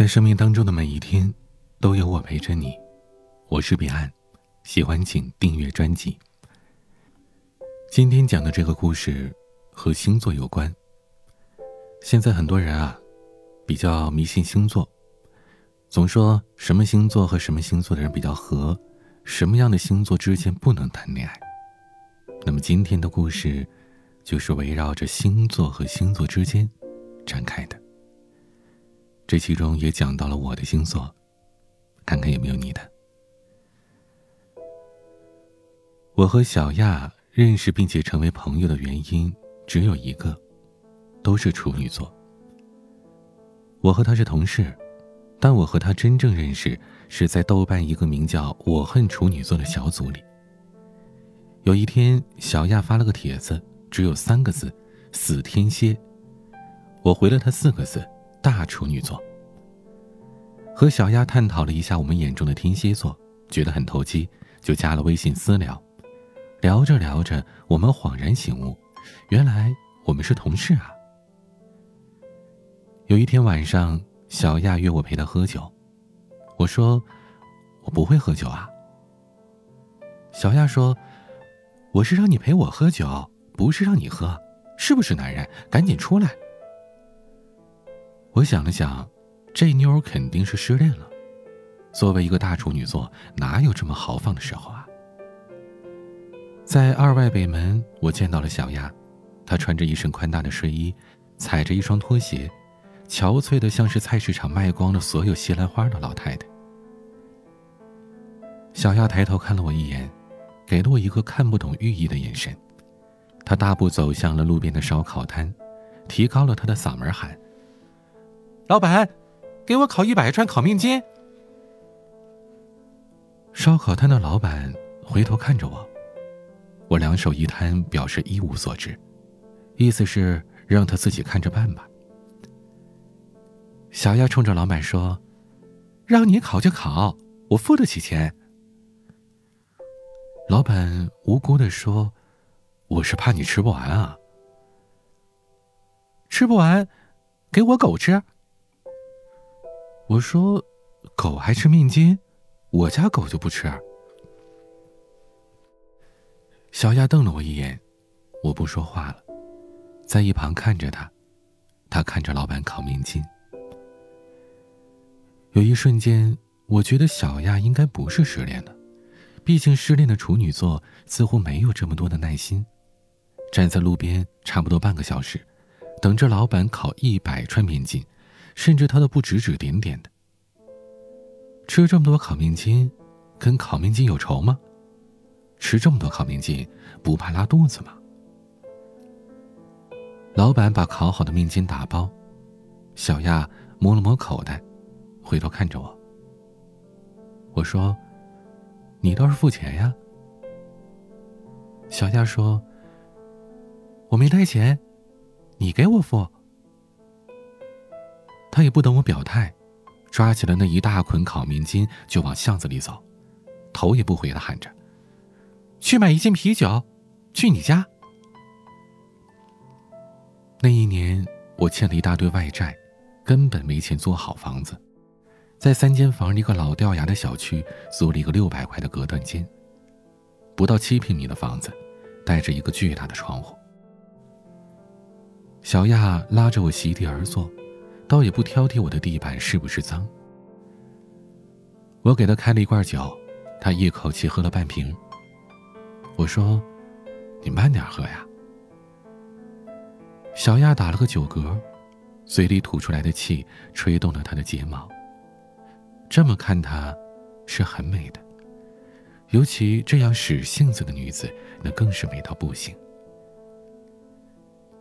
在生命当中的每一天，都有我陪着你。我是彼岸，喜欢请订阅专辑。今天讲的这个故事和星座有关。现在很多人啊，比较迷信星座，总说什么星座和什么星座的人比较合，什么样的星座之间不能谈恋爱。那么今天的故事，就是围绕着星座和星座之间展开的。这其中也讲到了我的星座，看看有没有你的。我和小亚认识并且成为朋友的原因只有一个，都是处女座。我和他是同事，但我和他真正认识是在豆瓣一个名叫“我恨处女座”的小组里。有一天，小亚发了个帖子，只有三个字：“死天蝎。”我回了他四个字。大处女座。和小丫探讨了一下我们眼中的天蝎座，觉得很投机，就加了微信私聊。聊着聊着，我们恍然醒悟，原来我们是同事啊。有一天晚上，小亚约我陪她喝酒，我说我不会喝酒啊。小亚说：“我是让你陪我喝酒，不是让你喝，是不是男人？赶紧出来。”我想了想，这妞肯定是失恋了。作为一个大处女座，哪有这么豪放的时候啊？在二外北门，我见到了小丫，她穿着一身宽大的睡衣，踩着一双拖鞋，憔悴的像是菜市场卖光了所有西兰花的老太太。小丫抬头看了我一眼，给了我一个看不懂寓意的眼神。她大步走向了路边的烧烤摊，提高了她的嗓门喊。老板，给我烤一百串烤面筋。烧烤摊的老板回头看着我，我两手一摊，表示一无所知，意思是让他自己看着办吧。小丫冲着老板说：“让你烤就烤，我付得起钱。”老板无辜的说：“我是怕你吃不完啊，吃不完，给我狗吃。”我说：“狗还吃面筋，我家狗就不吃。”小亚瞪了我一眼，我不说话了，在一旁看着他，他看着老板烤面筋。有一瞬间，我觉得小亚应该不是失恋了，毕竟失恋的处女座似乎没有这么多的耐心，站在路边差不多半个小时，等着老板烤一百串面筋。甚至他都不指指点点的。吃这么多烤面筋，跟烤面筋有仇吗？吃这么多烤面筋，不怕拉肚子吗？老板把烤好的面筋打包，小亚摸了摸口袋，回头看着我。我说：“你倒是付钱呀。”小亚说：“我没带钱，你给我付。”他也不等我表态，抓起了那一大捆烤面筋就往巷子里走，头也不回的喊着：“去买一斤啤酒，去你家。”那一年我欠了一大堆外债，根本没钱租好房子，在三间房一个老掉牙的小区租了一个六百块的隔断间，不到七平米的房子，带着一个巨大的窗户。小亚拉着我席地而坐。倒也不挑剔我的地板是不是脏。我给他开了一罐酒，他一口气喝了半瓶。我说：“你慢点喝呀。”小亚打了个酒嗝，嘴里吐出来的气吹动了他的睫毛。这么看她，是很美的，尤其这样使性子的女子，那更是美到不行。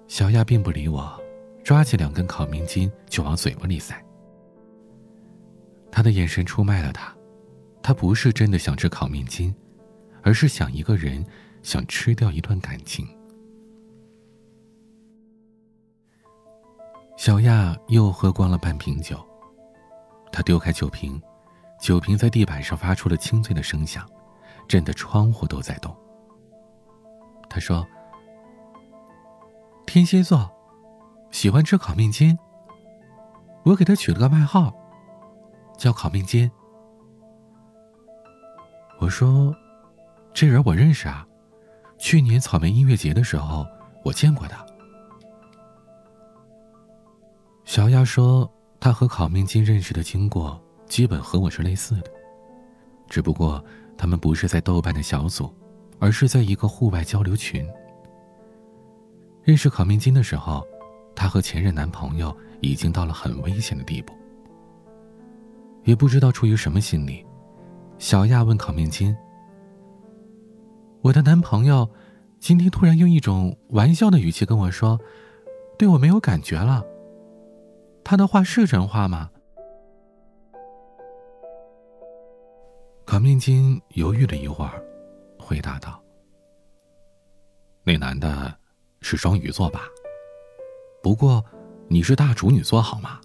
小亚并不理我。抓起两根烤面筋就往嘴巴里塞。他的眼神出卖了他，他不是真的想吃烤面筋，而是想一个人，想吃掉一段感情。小亚又喝光了半瓶酒，他丢开酒瓶，酒瓶在地板上发出了清脆的声响，震得窗户都在动。他说：“天蝎座。”喜欢吃烤面筋。我给他取了个外号，叫烤面筋。我说：“这人我认识啊，去年草莓音乐节的时候我见过他。”小亚说：“他和烤面筋认识的经过基本和我是类似的，只不过他们不是在豆瓣的小组，而是在一个户外交流群。认识烤面筋的时候，她和前任男朋友已经到了很危险的地步。也不知道出于什么心理。”小亚问烤面筋：“我的男朋友今天突然用一种玩笑的语气跟我说，对我没有感觉了。他的话是真话吗？”烤面筋犹豫了一会儿，回答道：“那男的是双鱼座吧？不过你是大处女座，好吗？”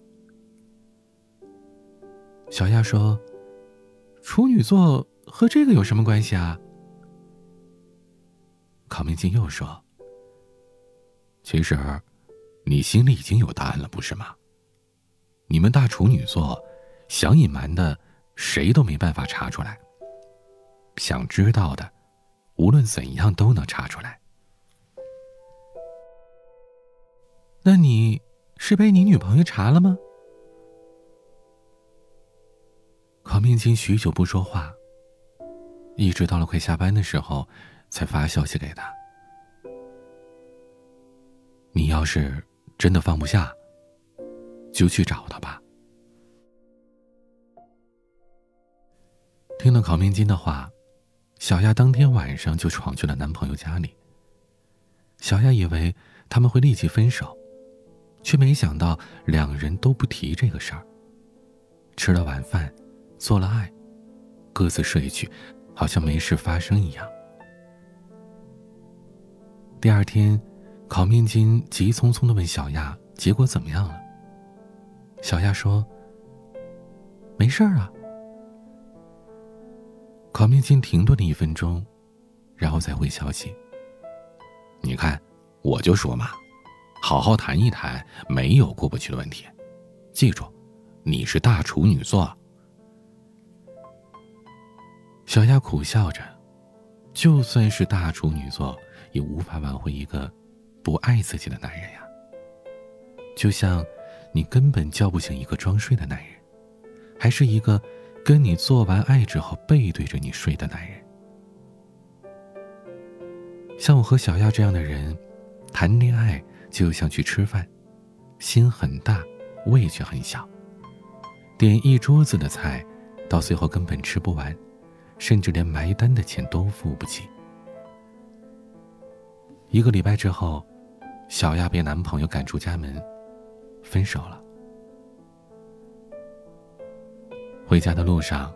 小亚说。处女座和这个有什么关系啊？考明镜又说：“其实，你心里已经有答案了，不是吗？你们大处女座想隐瞒的，谁都没办法查出来；想知道的，无论怎样都能查出来。那你是被你女朋友查了吗？”考命金许久不说话，一直到了快下班的时候，才发消息给他。你要是真的放不下，就去找他吧。听了考命金的话，小亚当天晚上就闯去了男朋友家里。小亚以为他们会立即分手，却没想到两人都不提这个事儿。吃了晚饭。做了爱，各自睡去，好像没事发生一样。第二天，烤面筋急匆匆的问小亚：“结果怎么样了？”小亚说：“没事啊。”烤面筋停顿了一分钟，然后再回消息：“你看，我就说嘛，好好谈一谈，没有过不去的问题。记住，你是大处女座。”小亚苦笑着，就算是大处女座，也无法挽回一个不爱自己的男人呀。就像你根本叫不醒一个装睡的男人，还是一个跟你做完爱之后背对着你睡的男人。像我和小亚这样的人，谈恋爱就像去吃饭，心很大，胃却很小，点一桌子的菜，到最后根本吃不完。甚至连埋单的钱都付不起。一个礼拜之后，小亚被男朋友赶出家门，分手了。回家的路上，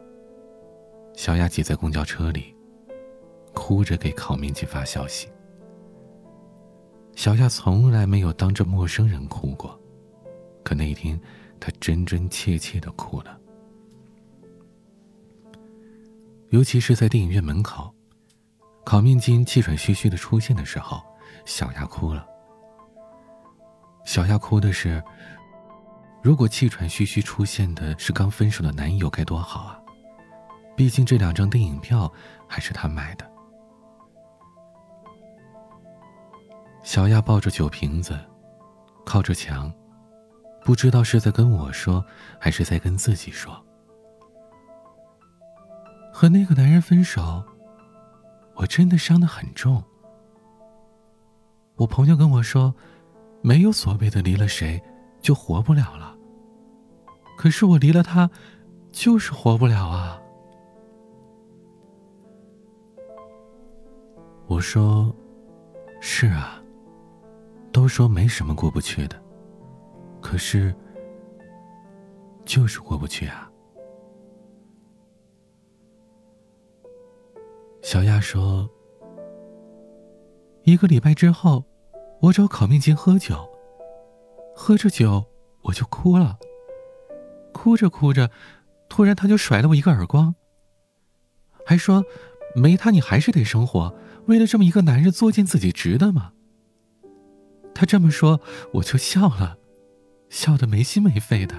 小亚挤在公交车里，哭着给烤面筋发消息。小亚从来没有当着陌生人哭过，可那一天，她真真切切的哭了。尤其是在电影院门口，烤面筋气喘吁吁的出现的时候，小亚哭了。小亚哭的是，如果气喘吁吁出现的是刚分手的男友该多好啊！毕竟这两张电影票还是他买的。小亚抱着酒瓶子，靠着墙，不知道是在跟我说，还是在跟自己说。和那个男人分手，我真的伤得很重。我朋友跟我说，没有所谓的离了谁就活不了了。可是我离了他，就是活不了啊。我说，是啊，都说没什么过不去的，可是就是过不去啊。小亚说：“一个礼拜之后，我找考命金喝酒，喝着酒我就哭了。哭着哭着，突然他就甩了我一个耳光，还说：‘没他你还是得生活，为了这么一个男人作践自己值得吗？’他这么说，我就笑了，笑得没心没肺的。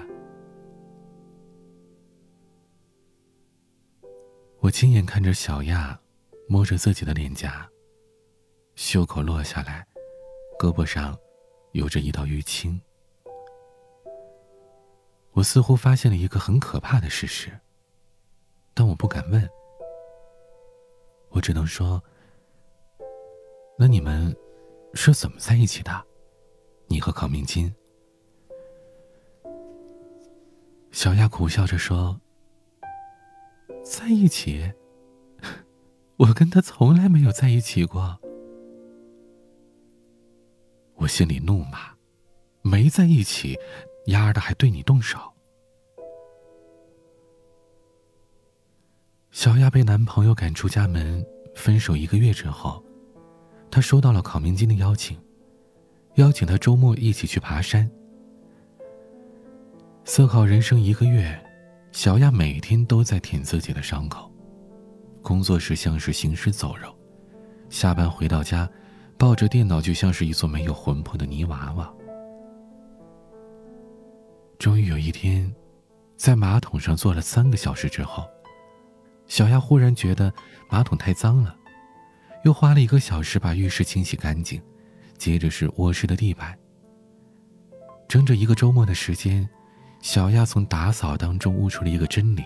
我亲眼看着小亚摸着自己的脸颊，袖口落下来，胳膊上有着一道淤青。我似乎发现了一个很可怕的事实，但我不敢问。我只能说：“那你们是怎么在一起的？你和考明金？”小亚苦笑着说：“在一起？我跟他从来没有在一起过。”我心里怒骂：“没在一起，丫的还对你动手！”小亚被男朋友赶出家门，分手一个月之后，她收到了考明金的邀请，邀请他周末一起去爬山。思考人生一个月，小亚每天都在舔自己的伤口，工作时像是行尸走肉，下班回到家，抱着电脑就像是一座没有魂魄的泥娃娃。终于有一天，在马桶上坐了三个小时之后，小亚忽然觉得马桶太脏了，又花了一个小时把浴室清洗干净，接着是卧室的地板。整整一个周末的时间。小亚从打扫当中悟出了一个真理：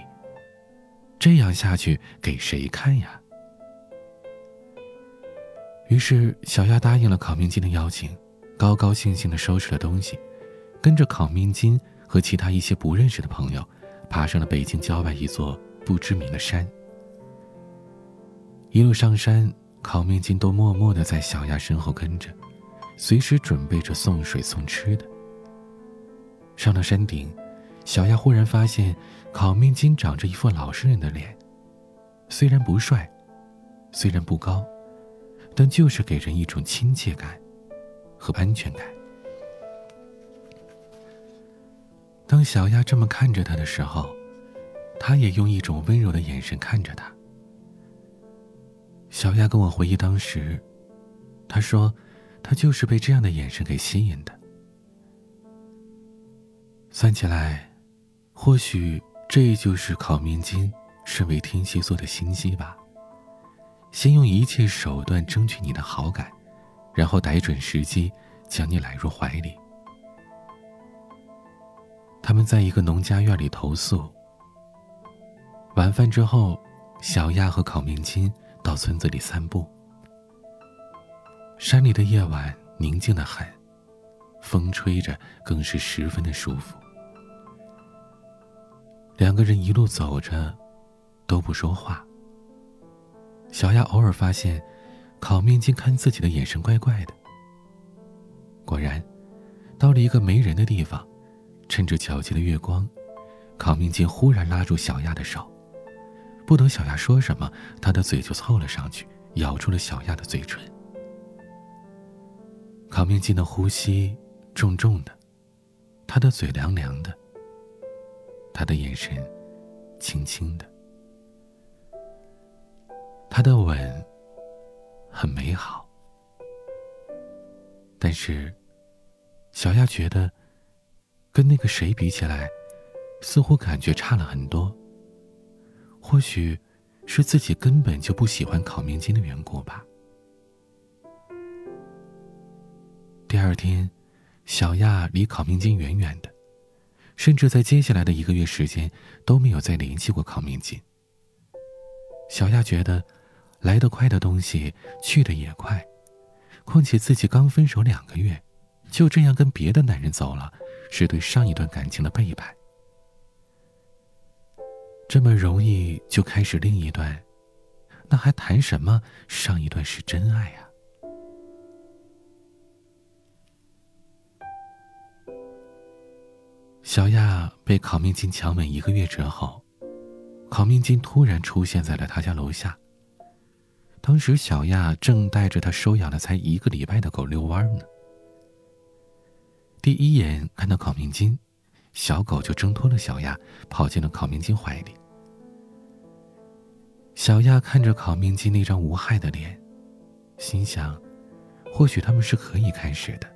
这样下去给谁看呀？于是，小亚答应了烤面筋的邀请，高高兴兴的收拾了东西，跟着烤面筋和其他一些不认识的朋友，爬上了北京郊外一座不知名的山。一路上山，烤面筋都默默的在小亚身后跟着，随时准备着送水送吃的。上了山顶。小亚忽然发现，烤面筋长着一副老实人的脸，虽然不帅，虽然不高，但就是给人一种亲切感和安全感。当小亚这么看着他的时候，他也用一种温柔的眼神看着他。小亚跟我回忆当时，他说，他就是被这样的眼神给吸引的。算起来。或许这就是考明金身为天蝎座的心机吧。先用一切手段争取你的好感，然后逮准时机将你揽入怀里。他们在一个农家院里投宿。晚饭之后，小亚和考明金到村子里散步。山里的夜晚宁静的很，风吹着更是十分的舒服。两个人一路走着，都不说话。小亚偶尔发现，烤面筋看自己的眼神怪怪的。果然，到了一个没人的地方，趁着皎洁的月光，烤面筋忽然拉住小亚的手，不等小亚说什么，他的嘴就凑了上去，咬住了小亚的嘴唇。烤面筋的呼吸重重的，他的嘴凉凉的。他的眼神，轻轻的，他的吻很美好，但是，小亚觉得，跟那个谁比起来，似乎感觉差了很多。或许，是自己根本就不喜欢烤面筋的缘故吧。第二天，小亚离烤面筋远远的。甚至在接下来的一个月时间都没有再联系过康明金。小亚觉得，来得快的东西去的也快，况且自己刚分手两个月，就这样跟别的男人走了，是对上一段感情的背叛。这么容易就开始另一段，那还谈什么上一段是真爱啊？小亚被考明金强吻一个月之后，考明金突然出现在了他家楼下。当时小亚正带着他收养了才一个礼拜的狗遛弯呢。第一眼看到考明金，小狗就挣脱了小亚，跑进了考明金怀里。小亚看着考明金那张无害的脸，心想，或许他们是可以开始的。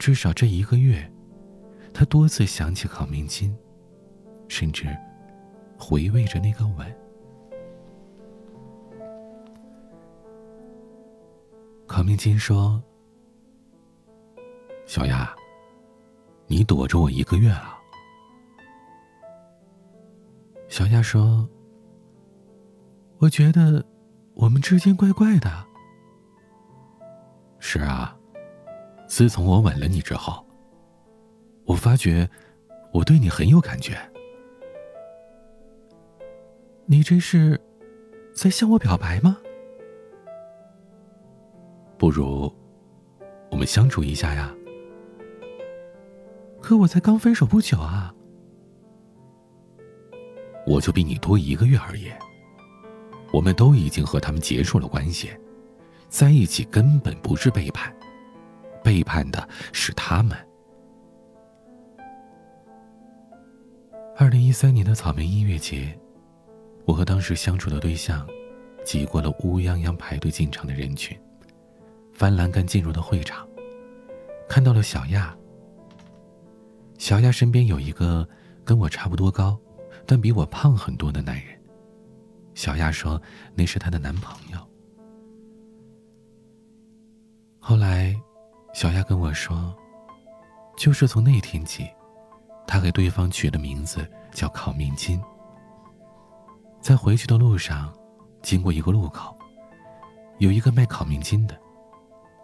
至少这一个月。他多次想起康明金甚至回味着那个吻。康明金说小丫你躲着我一个月了。小丫说我觉得我们之间怪怪的是啊自从我吻了你之后我发觉我对你很有感觉。你这是在向我表白吗？不如我们相处一下呀。可我才刚分手不久啊。我就比你多一个月而已。我们都已经和他们结束了关系，在一起根本不是背叛，背叛的是他们。二零一三年的草莓音乐节，我和当时相处的对象，挤过了乌泱泱排队进场的人群，翻栏杆进入了会场，看到了小亚。小亚身边有一个跟我差不多高。但比我胖很多的男人，小亚说那是她的男朋友。后来，小亚跟我说，就是从那天起，他给对方取的名字叫烤面筋。在回去的路上，经过一个路口，有一个卖烤面筋的，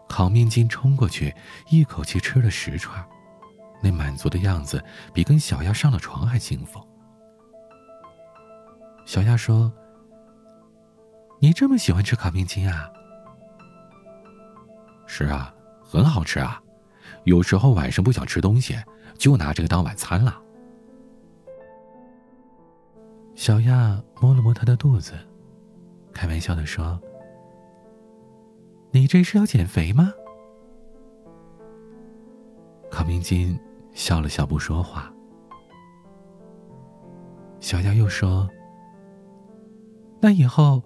烤面筋冲过去，一口气吃了十串，那满足的样子比跟小亚上了床还幸福。小亚说：“你这么喜欢吃烤面筋啊？”“是啊，很好吃啊，有时候晚上不想吃东西，就拿这个当晚餐了。”小亚摸了摸他的肚子，开玩笑的说：“你这是要减肥吗？”烤面筋笑了笑，不说话。小亚又说。那以后，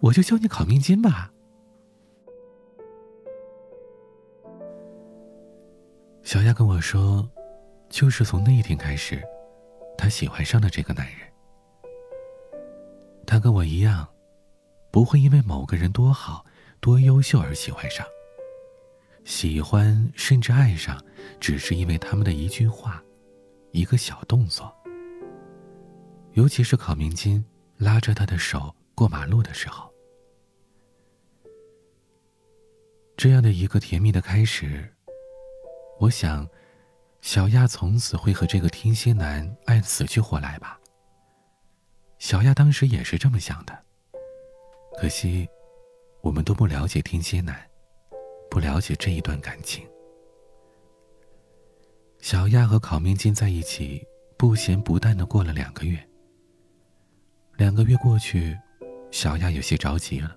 我就教你烤面筋吧。小亚跟我说，就是从那一天开始，她喜欢上了这个男人。他跟我一样，不会因为某个人多好、多优秀而喜欢上。喜欢甚至爱上，只是因为他们的一句话、一个小动作。尤其是考明金。拉着他的手过马路的时候，这样的一个甜蜜的开始，我想，小亚从此会和这个天蝎男爱死去活来吧。小亚当时也是这么想的，可惜，我们都不了解天蝎男，不了解这一段感情。小亚和烤面筋在一起，不咸不淡的过了两个月。两个月过去，小亚有些着急了。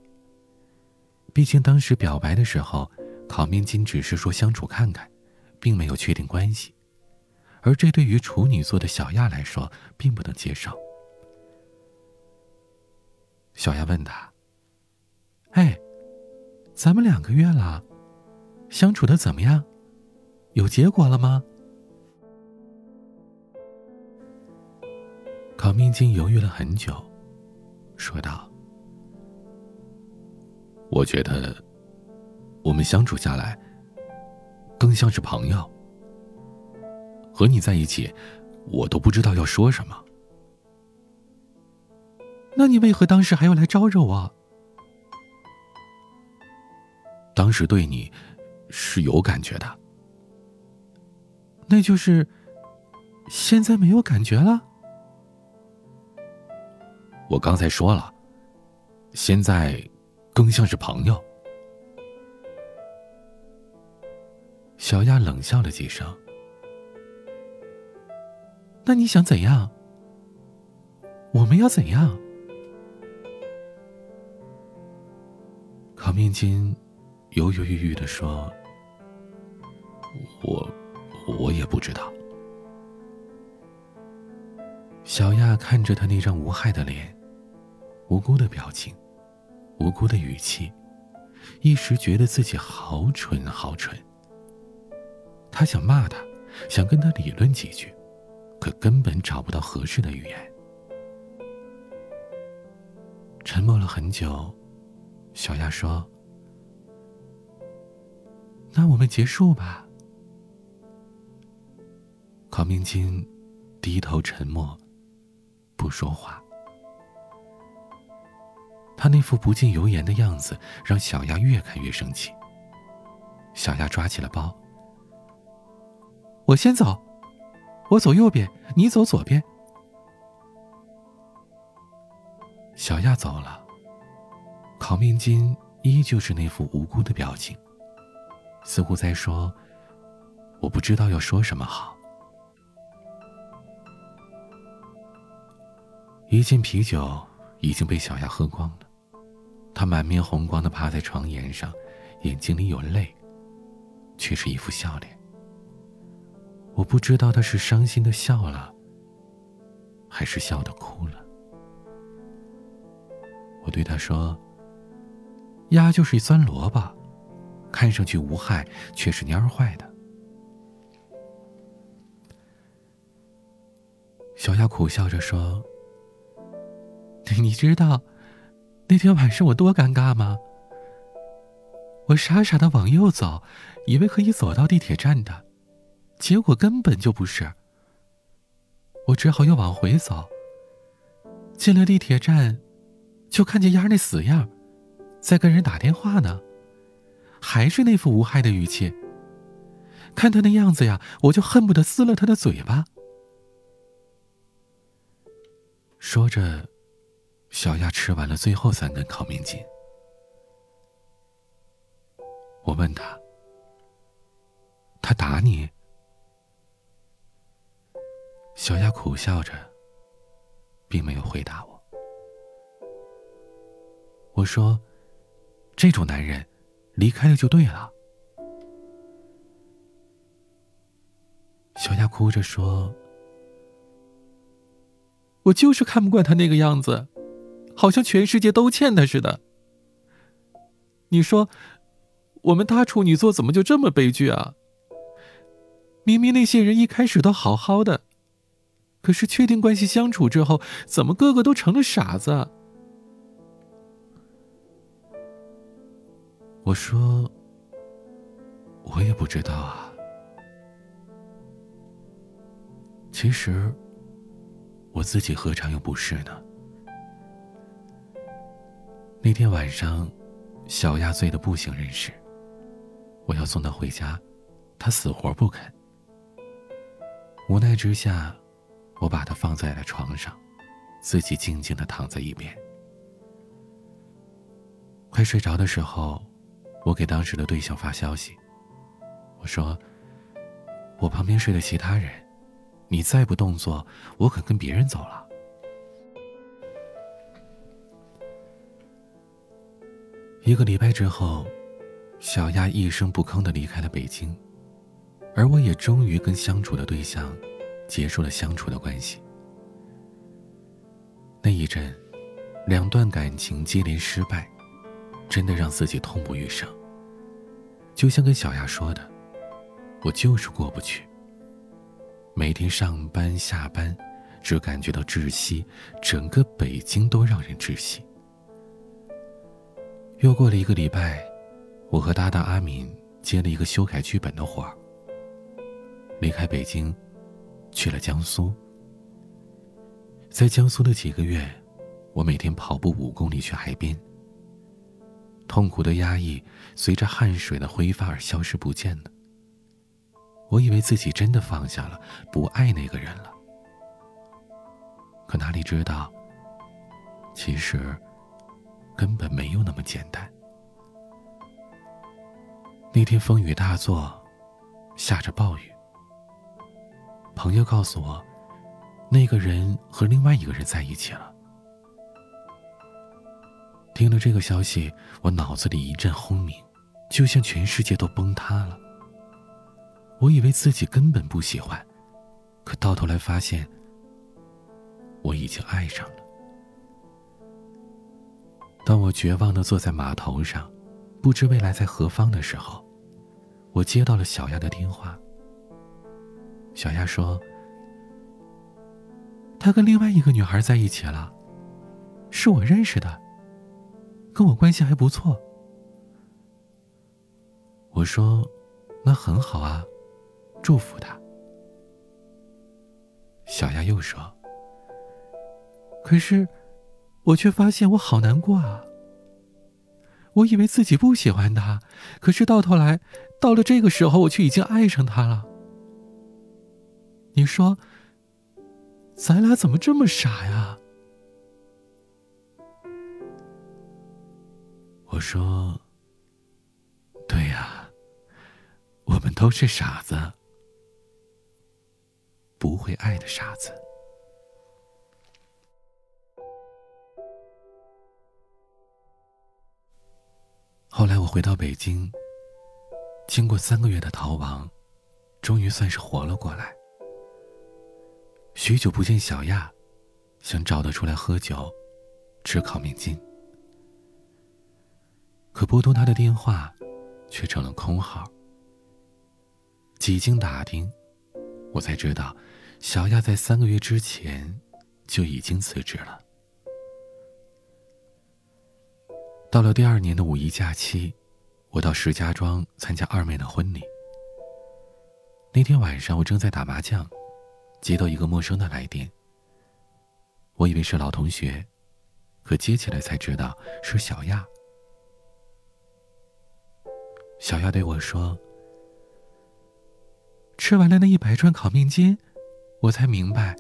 毕竟当时表白的时候，烤面筋只是说相处看看，并没有确定关系，而这对于处女座的小亚来说，并不能接受。小亚问他：“哎，咱们两个月了，相处的怎么样？有结果了吗？”烤面筋犹豫了很久。说道：“我觉得，我们相处下来，更像是朋友。和你在一起，我都不知道要说什么。那你为何当时还要来招惹我？当时对你是有感觉的，那就是现在没有感觉了。”我刚才说了，现在更像是朋友。小亚冷笑了几声。那你想怎样？我们要怎样？烤面筋犹犹豫豫的说：“我，我也不知道。”小亚看着他那张无害的脸。无辜的表情，无辜的语气，一时觉得自己好蠢，好蠢。他想骂他，想跟他理论几句，可根本找不到合适的语言。沉默了很久，小亚说：“那我们结束吧。康明金低头沉默，不说话。他那副不进油盐的样子，让小丫越看越生气。小丫抓起了包，我先走，我走右边，你走左边。小亚走了，郝明金依旧是那副无辜的表情，似乎在说：“我不知道要说什么好。”一件啤酒已经被小亚喝光了，他满面红光的趴在床沿上，眼睛里有泪，却是一副笑脸。我不知道他是伤心的笑了，还是笑的哭了。我对他说：“鸭就是一酸萝卜，看上去无害，却是蔫坏的。”小鸭苦笑着说：“你知道那天晚上我多尴尬吗？我傻傻的往右走，以为可以走到地铁站的，结果根本就不是。我只好又往回走，进了地铁站。”就看见丫那死样，在跟人打电话呢，还是那副无害的语气。看他那样子呀，我就恨不得撕了他的嘴巴。说着，小亚吃完了最后三根烤面筋。我问他：“他打你？”小亚苦笑着，并没有回答我。我说：“这种男人，离开了就对了。”小亚哭着说：“我就是看不惯他那个样子，好像全世界都欠他似的。你说，我们大处女座怎么就这么悲剧啊？明明那些人一开始都好好的，可是确定关系相处之后，怎么个个都成了傻子？”我说：“我也不知道啊。其实，我自己何尝又不是呢？那天晚上，小亚醉得不省人事，我要送她回家，她死活不肯。无奈之下，我把它放在了床上，自己静静的躺在一边。快睡着的时候。”我给当时的对象发消息，我说：“我旁边睡的其他人，你再不动作，我可跟别人走了。”一个礼拜之后，小丫一声不吭的离开了北京，而我也终于跟相处的对象结束了相处的关系。那一阵，两段感情接连失败。真的让自己痛不欲生。就像跟小丫说的，我就是过不去。每天上班下班，只感觉到窒息，整个北京都让人窒息。又过了一个礼拜，我和搭档阿敏接了一个修改剧本的活儿。离开北京，去了江苏。在江苏的几个月，我每天跑步五公里去海边。痛苦的压抑随着汗水的挥发而消失不见了。我以为自己真的放下了，不爱那个人了。可哪里知道，其实根本没有那么简单。那天风雨大作，下着暴雨。朋友告诉我，那个人和另外一个人在一起了。听了这个消息，我脑子里一阵轰鸣，就像全世界都崩塌了。我以为自己根本不喜欢，可到头来发现，我已经爱上了。当我绝望的坐在码头上，不知未来在何方的时候，我接到了小丫的电话。小丫说：“他跟另外一个女孩在一起了，是我认识的。”跟我关系还不错。我说：“那很好啊，祝福他。小丫又说：“可是，我却发现我好难过啊。我以为自己不喜欢他，可是到头来，到了这个时候，我却已经爱上他了。你说，咱俩怎么这么傻呀？”我说：“对呀，我们都是傻子。”不会爱的傻子。后来我回到北京，经过三个月的逃亡，终于算是活了过来。许久不见小亚，想找他出来喝酒，吃烤面筋，可拨通他的电话，却成了空号。几经打听，我才知道。小亚在三个月之前就已经辞职了。到了第二年的五一假期，我到石家庄参加二妹的婚礼。那天晚上，我正在打麻将，接到一个陌生的来电。我以为是老同学，可接起来才知道是小亚。小亚对我说：“吃完了那一百串烤面筋。”我才明白，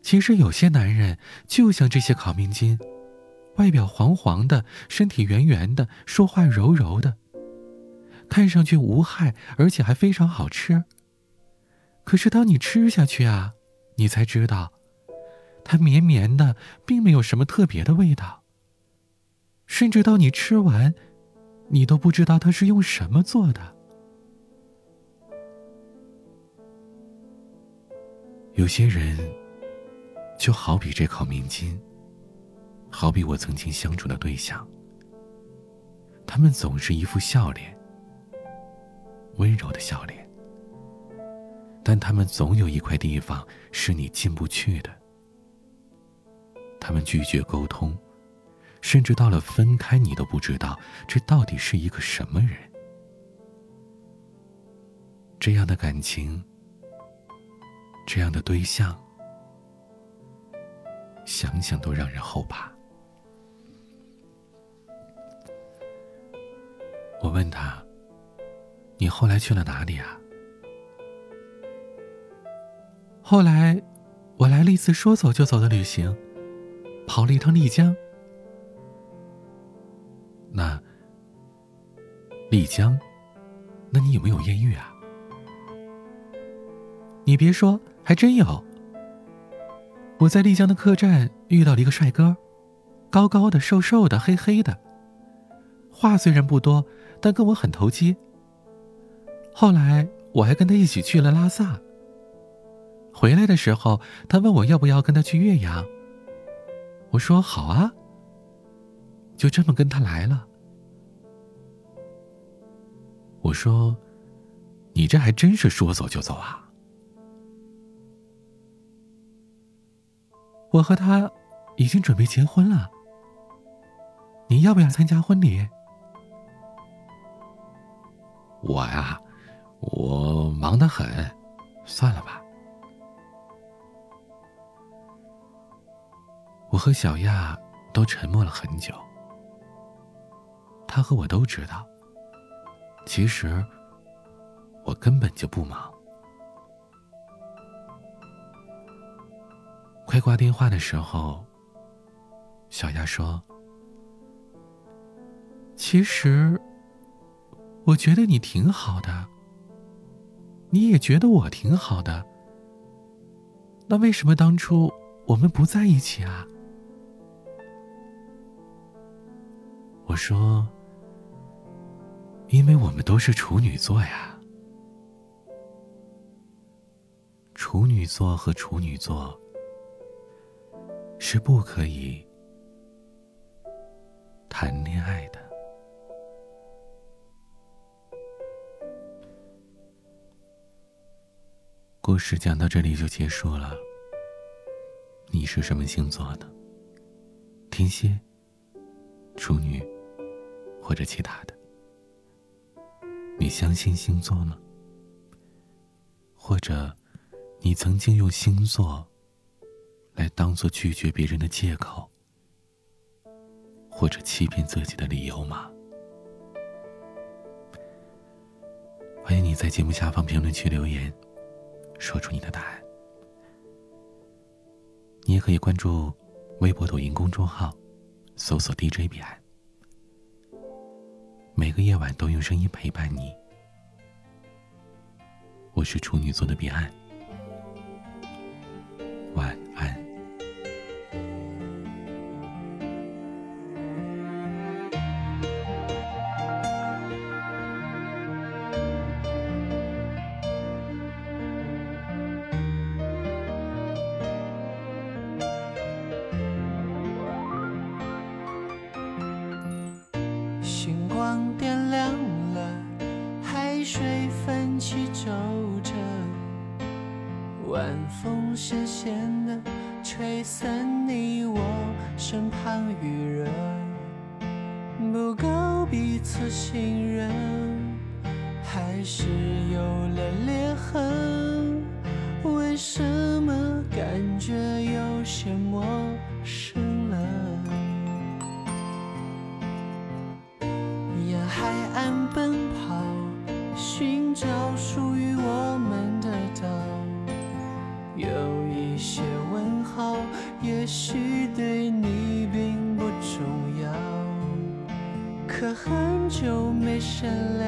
其实有些男人就像这些烤面筋，外表黄黄的，身体圆圆的，说话柔柔的，看上去无害，而且还非常好吃。可是当你吃下去啊，你才知道，它绵绵的，并没有什么特别的味道。甚至到你吃完，你都不知道它是用什么做的。有些人，就好比这烤面筋，好比我曾经相处的对象。他们总是一副笑脸，温柔的笑脸，但他们总有一块地方是你进不去的。他们拒绝沟通，甚至到了分开，你都不知道这到底是一个什么人。这样的感情。这样的对象，想想都让人后怕。我问他：“你后来去了哪里啊？”后来，我来了一次说走就走的旅行，跑了一趟丽江。那丽江，那你有没有艳遇啊？你别说。还真有。我在丽江的客栈遇到了一个帅哥，高高的、瘦瘦的、黑黑的，话虽然不多，但跟我很投机。后来我还跟他一起去了拉萨。回来的时候，他问我要不要跟他去岳阳。我说好啊。就这么跟他来了。我说，你这还真是说走就走啊。我和他已经准备结婚了，你要不要参加婚礼？我呀，我忙得很，算了吧。我和小亚都沉默了很久，他和我都知道，其实我根本就不忙。快挂电话的时候，小亚说：“其实，我觉得你挺好的，你也觉得我挺好的。那为什么当初我们不在一起啊？”我说：“因为我们都是处女座呀，处女座和处女座。”是不可以谈恋爱的。故事讲到这里就结束了。你是什么星座的？天蝎、处女，或者其他的？你相信星座吗？或者，你曾经用星座来当做拒绝别人的借口，或者欺骗自己的理由吗？欢迎你在节目下方评论区留言，说出你的答案。你也可以关注微博、抖音公众号，搜索 DJ 彼岸。每个夜晚都用声音陪伴你。我是处女座的彼岸。晚安点亮了，海水泛起皱褶晚风咸咸的，吹散你我身旁余热，不够彼此信任，还是有了裂痕？为什么感觉有些陌生深了